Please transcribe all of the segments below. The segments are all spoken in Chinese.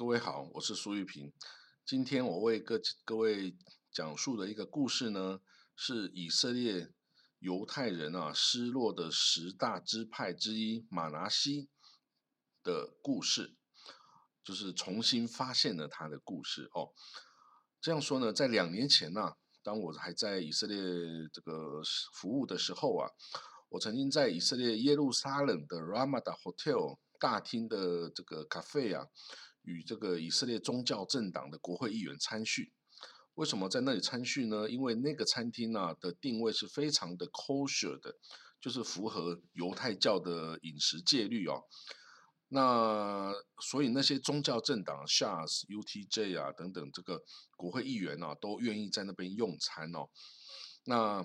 各位好，我是苏玉平。今天我为各各位讲述的一个故事呢，是以色列犹太人啊失落的十大支派之一马拿西的故事，就是重新发现了他的故事哦。这样说呢，在两年前呢，当我还在以色列这个服务的时候啊，我曾经在以色列耶路撒冷的 Ramada Hotel。大厅的这个咖啡啊，与这个以色列宗教政党的国会议员参叙。为什么在那里参叙呢？因为那个餐厅呢的定位是非常的 kosher 的，就是符合犹太教的饮食戒律哦。那所以那些宗教政党 Shas、UTJ 啊等等这个国会议员呢，都愿意在那边用餐哦。那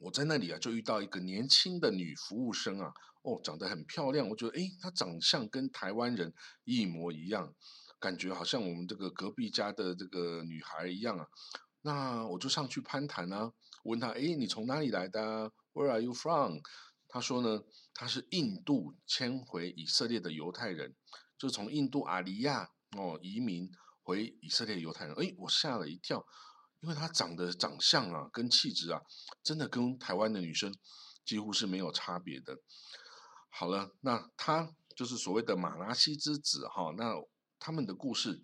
我在那里啊，就遇到一个年轻的女服务生啊。哦，长得很漂亮，我觉得诶，她长相跟台湾人一模一样，感觉好像我们这个隔壁家的这个女孩一样啊。那我就上去攀谈啊，问她，诶，你从哪里来的？Where are you from？她说呢，她是印度迁回以色列的犹太人，就从印度阿里亚哦移民回以色列犹太人。诶，我吓了一跳，因为她长得长相啊，跟气质啊，真的跟台湾的女生几乎是没有差别的。好了，那他就是所谓的马拉西之子哈。那他们的故事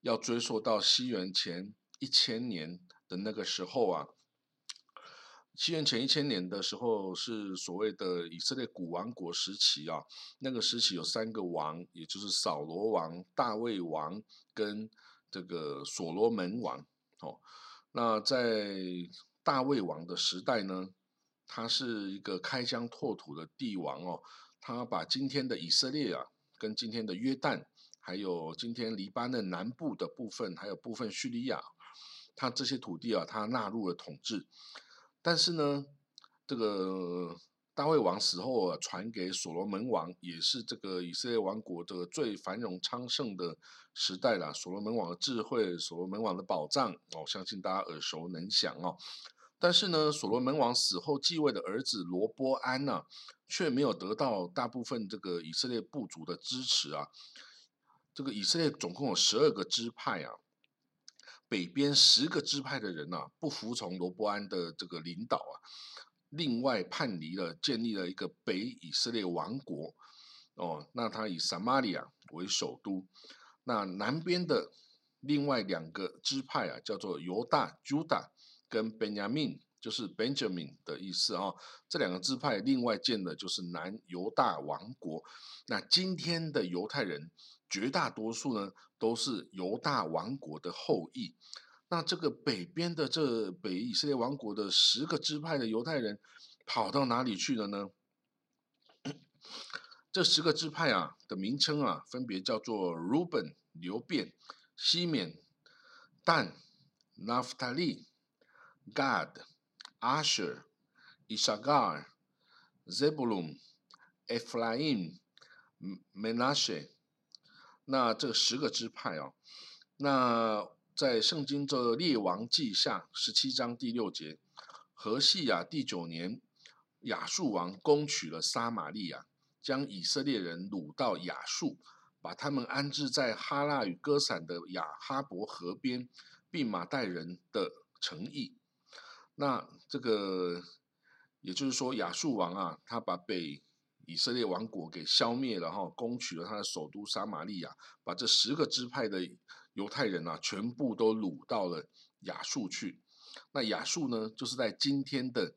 要追溯到西元前一千年的那个时候啊。西元前一千年的时候是所谓的以色列古王国时期啊。那个时期有三个王，也就是扫罗王、大卫王跟这个所罗门王。哦，那在大卫王的时代呢，他是一个开疆拓土的帝王哦。他把今天的以色列啊，跟今天的约旦，还有今天黎巴嫩南部的部分，还有部分叙利亚，他这些土地啊，他纳入了统治。但是呢，这个大卫王死后啊，传给所罗门王，也是这个以色列王国的最繁荣昌盛的时代了。所罗门王的智慧，所罗门王的宝藏，我相信大家耳熟能详哦。但是呢，所罗门王死后继位的儿子罗波安呢，却没有得到大部分这个以色列部族的支持啊。这个以色列总共有十二个支派啊，北边十个支派的人呢，不服从罗波安的这个领导啊，另外叛离了，建立了一个北以色列王国。哦，那他以撒玛利亚为首都。那南边的另外两个支派啊，叫做犹大朱达。跟 Benjamin 就是 Benjamin 的意思啊，这两个支派另外建的就是南犹大王国。那今天的犹太人绝大多数呢都是犹大王国的后裔。那这个北边的这北以色列王国的十个支派的犹太人跑到哪里去了呢？这十个支派啊的名称啊分别叫做 Ruben 流便、西缅、但、Naphtali。Gad、Asher、Ishagar、Zebulun、Ephraim、Menashe，那这十个支派哦，那在圣经这列王记下十七章第六节，何西亚第九年，亚述王攻取了撒玛利亚，将以色列人掳到亚述，把他们安置在哈拉与歌散的亚哈伯河边，并马代人的城邑。那这个，也就是说，亚述王啊，他把北以色列王国给消灭了哈，攻取了他的首都撒玛利亚，把这十个支派的犹太人啊，全部都掳到了亚述去。那亚述呢，就是在今天的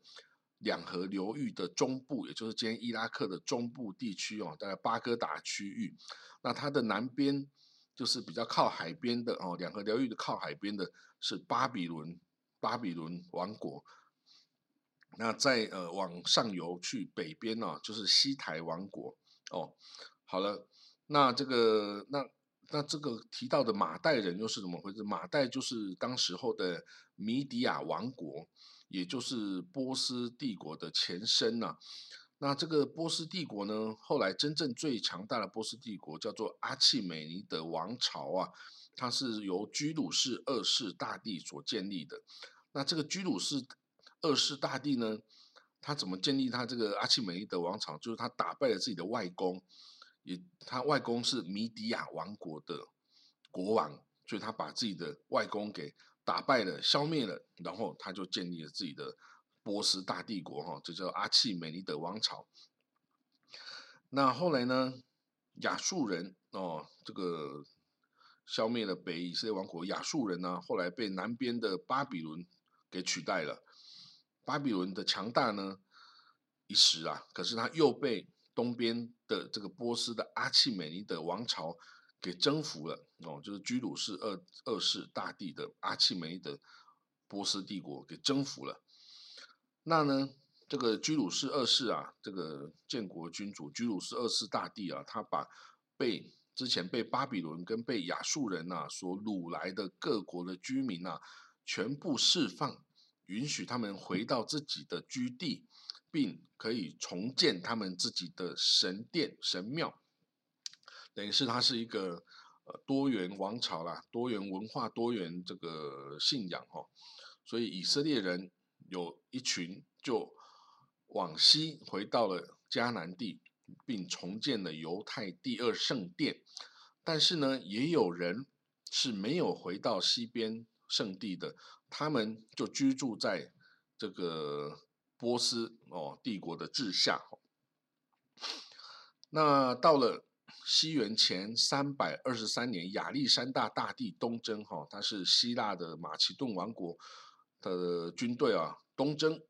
两河流域的中部，也就是今天伊拉克的中部地区哦，大概巴格达区域。那它的南边就是比较靠海边的哦，两河流域的靠海边的是巴比伦。巴比伦王国，那再呃往上游去北边呢，就是西台王国哦。好了，那这个那那这个提到的马代人又是怎么回事？马代就是当时候的米底亚王国，也就是波斯帝国的前身呐。那这个波斯帝国呢，后来真正最强大的波斯帝国叫做阿契美尼德王朝啊。它是由居鲁士二世大帝所建立的。那这个居鲁士二世大帝呢，他怎么建立他这个阿契美尼德王朝？就是他打败了自己的外公，也他外公是米底亚王国的国王，所以他把自己的外公给打败了、消灭了，然后他就建立了自己的波斯大帝国，哈，这叫阿契美尼德王朝。那后来呢，亚述人哦，这个消灭了北以色列王国，亚述人呢，后来被南边的巴比伦给取代了。巴比伦的强大呢，一时啊，可是他又被东边的这个波斯的阿契美尼德王朝给征服了哦，就是居鲁士二二世大帝的阿契美尼德波斯帝国给征服了。那呢，这个居鲁士二世啊，这个建国君主居鲁士二世大帝啊，他把被之前被巴比伦跟被亚述人呐所掳来的各国的居民呐，全部释放，允许他们回到自己的居地。并可以重建他们自己的神殿、神庙，等于是它是一个呃多元王朝啦，多元文化、多元这个信仰哦。所以以色列人有一群就往西回到了迦南地，并重建了犹太第二圣殿。但是呢，也有人是没有回到西边圣地的，他们就居住在这个。波斯哦帝国的治下，那到了西元前三百二十三年，亚历山大大帝东征哈，他是希腊的马其顿王国的军队啊东征，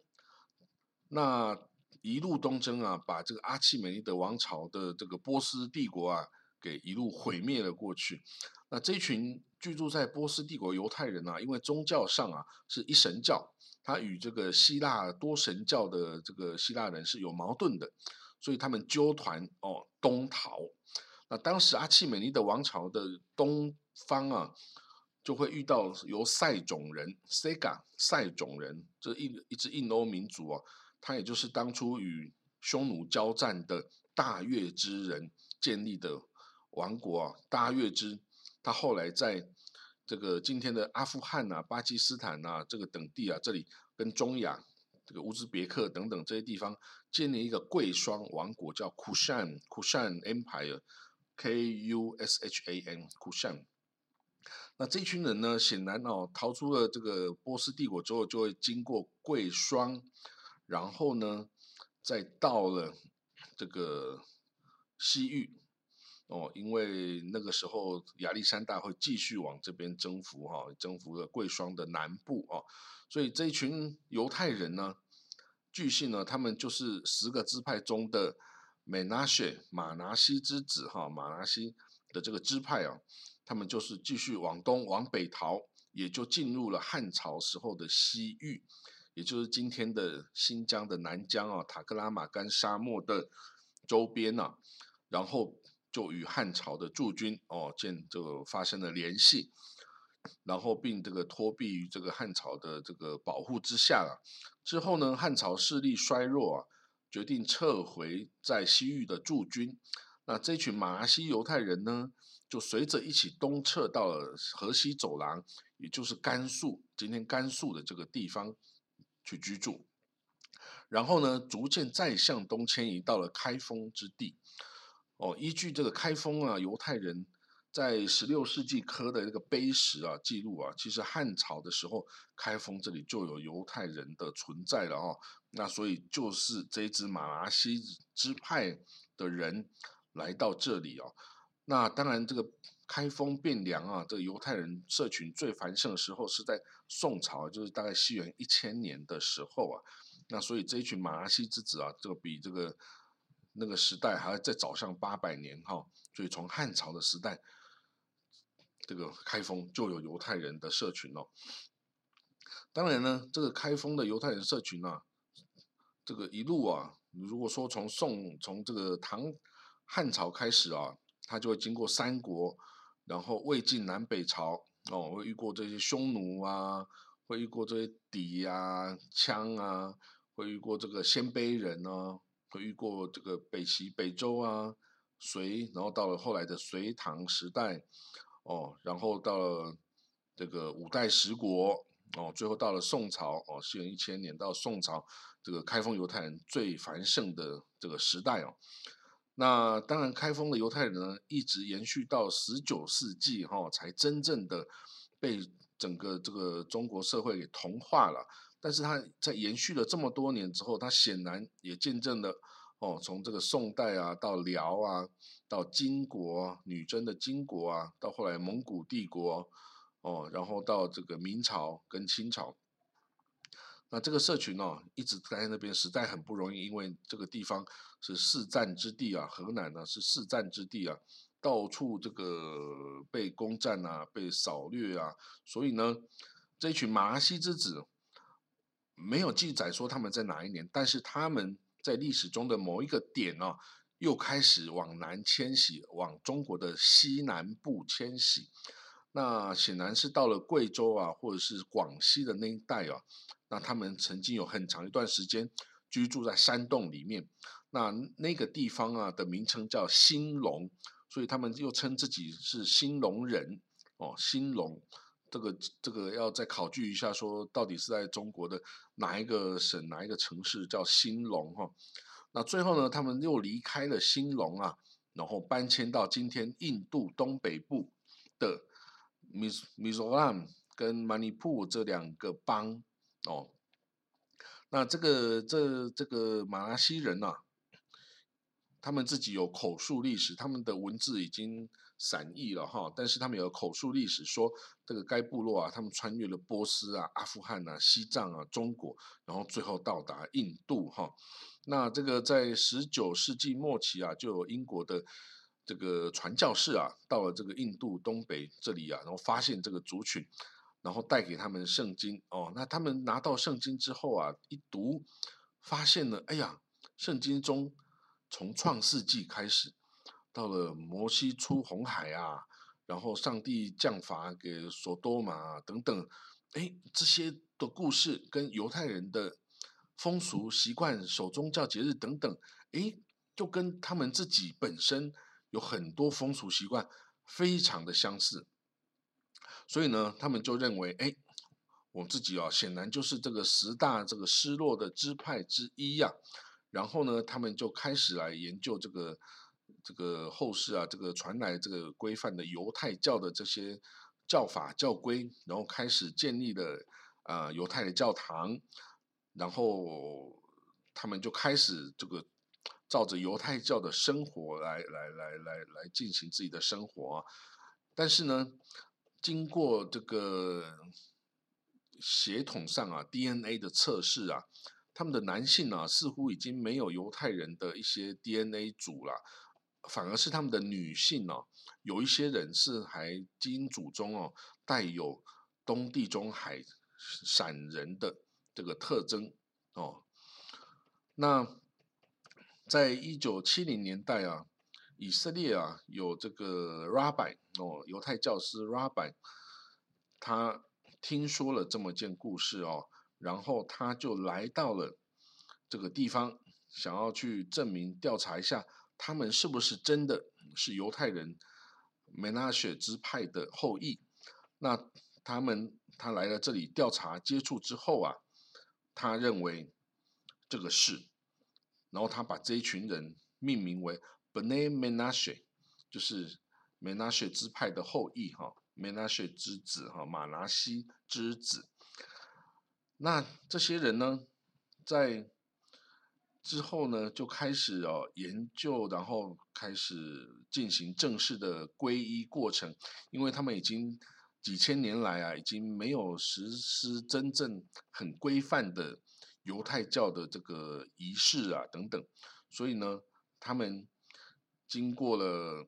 那一路东征啊，把这个阿契美尼德王朝的这个波斯帝国啊给一路毁灭了过去。那这群居住在波斯帝国犹太人啊，因为宗教上啊是一神教。他与这个希腊多神教的这个希腊人是有矛盾的，所以他们纠团哦东逃。那当时阿契美尼德王朝的东方啊，就会遇到由塞种人 （Sega） 塞种人这一一支印欧民族啊，他也就是当初与匈奴交战的大月之人建立的王国啊。大月之他后来在。这个今天的阿富汗呐、巴基斯坦呐，这个等地啊，这里跟中亚这个乌兹别克等等这些地方建立一个贵霜王国，叫 Kushan Kushan Empire，K U S H A N Kushan。那这群人呢，显然哦，逃出了这个波斯帝国之后，就会经过贵霜，然后呢，再到了这个西域。哦，因为那个时候亚历山大会继续往这边征服哈，征服了贵霜的南部哦，所以这一群犹太人呢，据信呢，他们就是十个支派中的美拿谢马拿西之子哈，马拿西的这个支派啊，他们就是继续往东往北逃，也就进入了汉朝时候的西域，也就是今天的新疆的南疆啊，塔克拉玛干沙漠的周边呐，然后。就与汉朝的驻军哦，建这个发生了联系，然后并这个托庇于这个汉朝的这个保护之下了。之后呢，汉朝势力衰弱啊，决定撤回在西域的驻军。那这群马拉西犹太人呢，就随着一起东撤到了河西走廊，也就是甘肃今天甘肃的这个地方去居住。然后呢，逐渐再向东迁移到了开封之地。哦，依据这个开封啊，犹太人在十六世纪刻的这个碑石啊记录啊，其实汉朝的时候开封这里就有犹太人的存在了哦。那所以就是这支马拉西支派的人来到这里哦。那当然，这个开封汴梁啊，这个犹太人社群最繁盛的时候是在宋朝，就是大概西元一千年的时候啊。那所以这一群马拉西之子啊，这个比这个。那个时代还要再早上八百年哈，所以从汉朝的时代，这个开封就有犹太人的社群哦。当然呢，这个开封的犹太人社群啊，这个一路啊，如果说从宋从这个唐汉朝开始啊，他就会经过三国，然后魏晋南北朝哦，会遇过这些匈奴啊，会遇过这些氐啊、羌啊，会遇过这个鲜卑人呢。会遇过这个北齐、北周啊，隋，然后到了后来的隋唐时代，哦，然后到了这个五代十国，哦，最后到了宋朝，哦，西元一千年到宋朝，这个开封犹太人最繁盛的这个时代哦。那当然，开封的犹太人呢，一直延续到十九世纪哈，才真正的被整个这个中国社会给同化了。但是他在延续了这么多年之后，他显然也见证了哦，从这个宋代啊，到辽啊，到金国女真的金国啊，到后来蒙古帝国哦，然后到这个明朝跟清朝。那这个社群呢，一直待在那边，实在很不容易，因为这个地方是四战之地啊，河南呢是四战之地啊，到处这个被攻占啊，被扫掠啊，所以呢，这群马拉西之子没有记载说他们在哪一年，但是他们在历史中的某一个点啊，又开始往南迁徙，往中国的西南部迁徙，那显然是到了贵州啊，或者是广西的那一带啊。那他们曾经有很长一段时间居住在山洞里面，那那个地方啊的名称叫兴隆，所以他们又称自己是兴隆人哦。兴隆这个这个要再考据一下，说到底是在中国的哪一个省哪一个城市叫兴隆哈？那最后呢，他们又离开了兴隆啊，然后搬迁到今天印度东北部的米米佐兰跟曼尼普这两个邦。哦，那这个这这个马来西人呐，他们自己有口述历史，他们的文字已经散佚了哈，但是他们有口述历史，说这个该部落啊，他们穿越了波斯啊、阿富汗啊、西藏啊、中国，然后最后到达印度哈。那这个在十九世纪末期啊，就有英国的这个传教士啊，到了这个印度东北这里啊，然后发现这个族群。然后带给他们圣经哦，那他们拿到圣经之后啊，一读，发现了，哎呀，圣经中从创世纪开始，到了摩西出红海啊，然后上帝降罚给索多玛啊等等，哎，这些的故事跟犹太人的风俗习惯、守宗教节日等等，哎，就跟他们自己本身有很多风俗习惯非常的相似。所以呢，他们就认为，哎，我自己啊，显然就是这个十大这个失落的支派之一呀。然后呢，他们就开始来研究这个这个后世啊，这个传来这个规范的犹太教的这些教法教规，然后开始建立了啊犹太的教堂。然后他们就开始这个照着犹太教的生活来来来来来进行自己的生活。但是呢。经过这个血统上啊 DNA 的测试啊，他们的男性啊似乎已经没有犹太人的一些 DNA 组了，反而是他们的女性哦，有一些人是还基因组中哦带有东地中海闪人的这个特征哦。那在一九七零年代啊。以色列啊，有这个 Rabbi 哦，犹太教师 Rabbi，他听说了这么件故事哦，然后他就来到了这个地方，想要去证明调查一下，他们是不是真的是犹太人梅纳雪支派的后裔。那他们他来了这里调查接触之后啊，他认为这个是，然后他把这一群人命名为。Bnei Menashe 就是 Menashe 支派的后裔哈，Menashe 之子哈，马拿西之子。那这些人呢，在之后呢，就开始哦研究，然后开始进行正式的皈依过程，因为他们已经几千年来啊，已经没有实施真正很规范的犹太教的这个仪式啊等等，所以呢，他们。经过了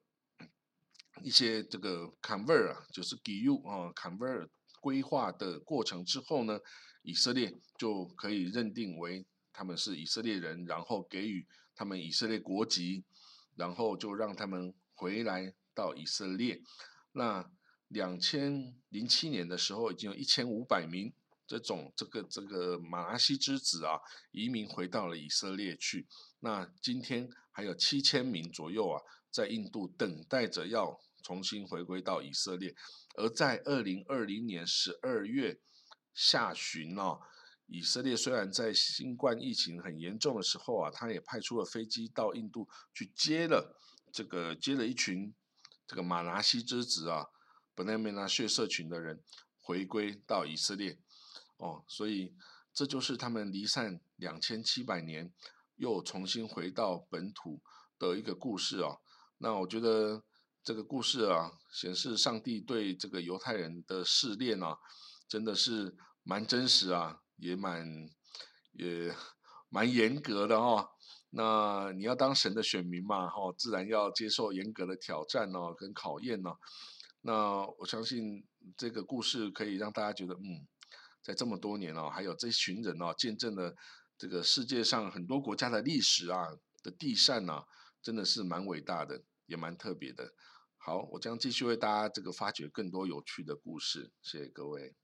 一些这个 convert 啊，就是给 you 啊 convert 规划的过程之后呢，以色列就可以认定为他们是以色列人，然后给予他们以色列国籍，然后就让他们回来到以色列。那两千零七年的时候，已经有一千五百名这种这个这个马拉西之子啊，移民回到了以色列去。那今天。还有七千名左右啊，在印度等待着要重新回归到以色列。而在二零二零年十二月下旬哦，以色列虽然在新冠疫情很严重的时候啊，他也派出了飞机到印度去接了这个接了一群这个马拿西之子啊，本来梅纳血社群的人回归到以色列哦，所以这就是他们离散两千七百年又重新回到本土的一个故事啊。那我觉得这个故事啊，显示上帝对这个犹太人的试炼啊，真的是蛮真实啊。也蛮也蛮严格的哈，那你要当神的选民嘛哈，自然要接受严格的挑战哦跟考验哦。那我相信这个故事可以让大家觉得，嗯，在这么多年哦，还有这群人哦，见证了这个世界上很多国家的历史啊的地善呐，真的是蛮伟大的，也蛮特别的。好，我将继续为大家这个发掘更多有趣的故事，谢谢各位。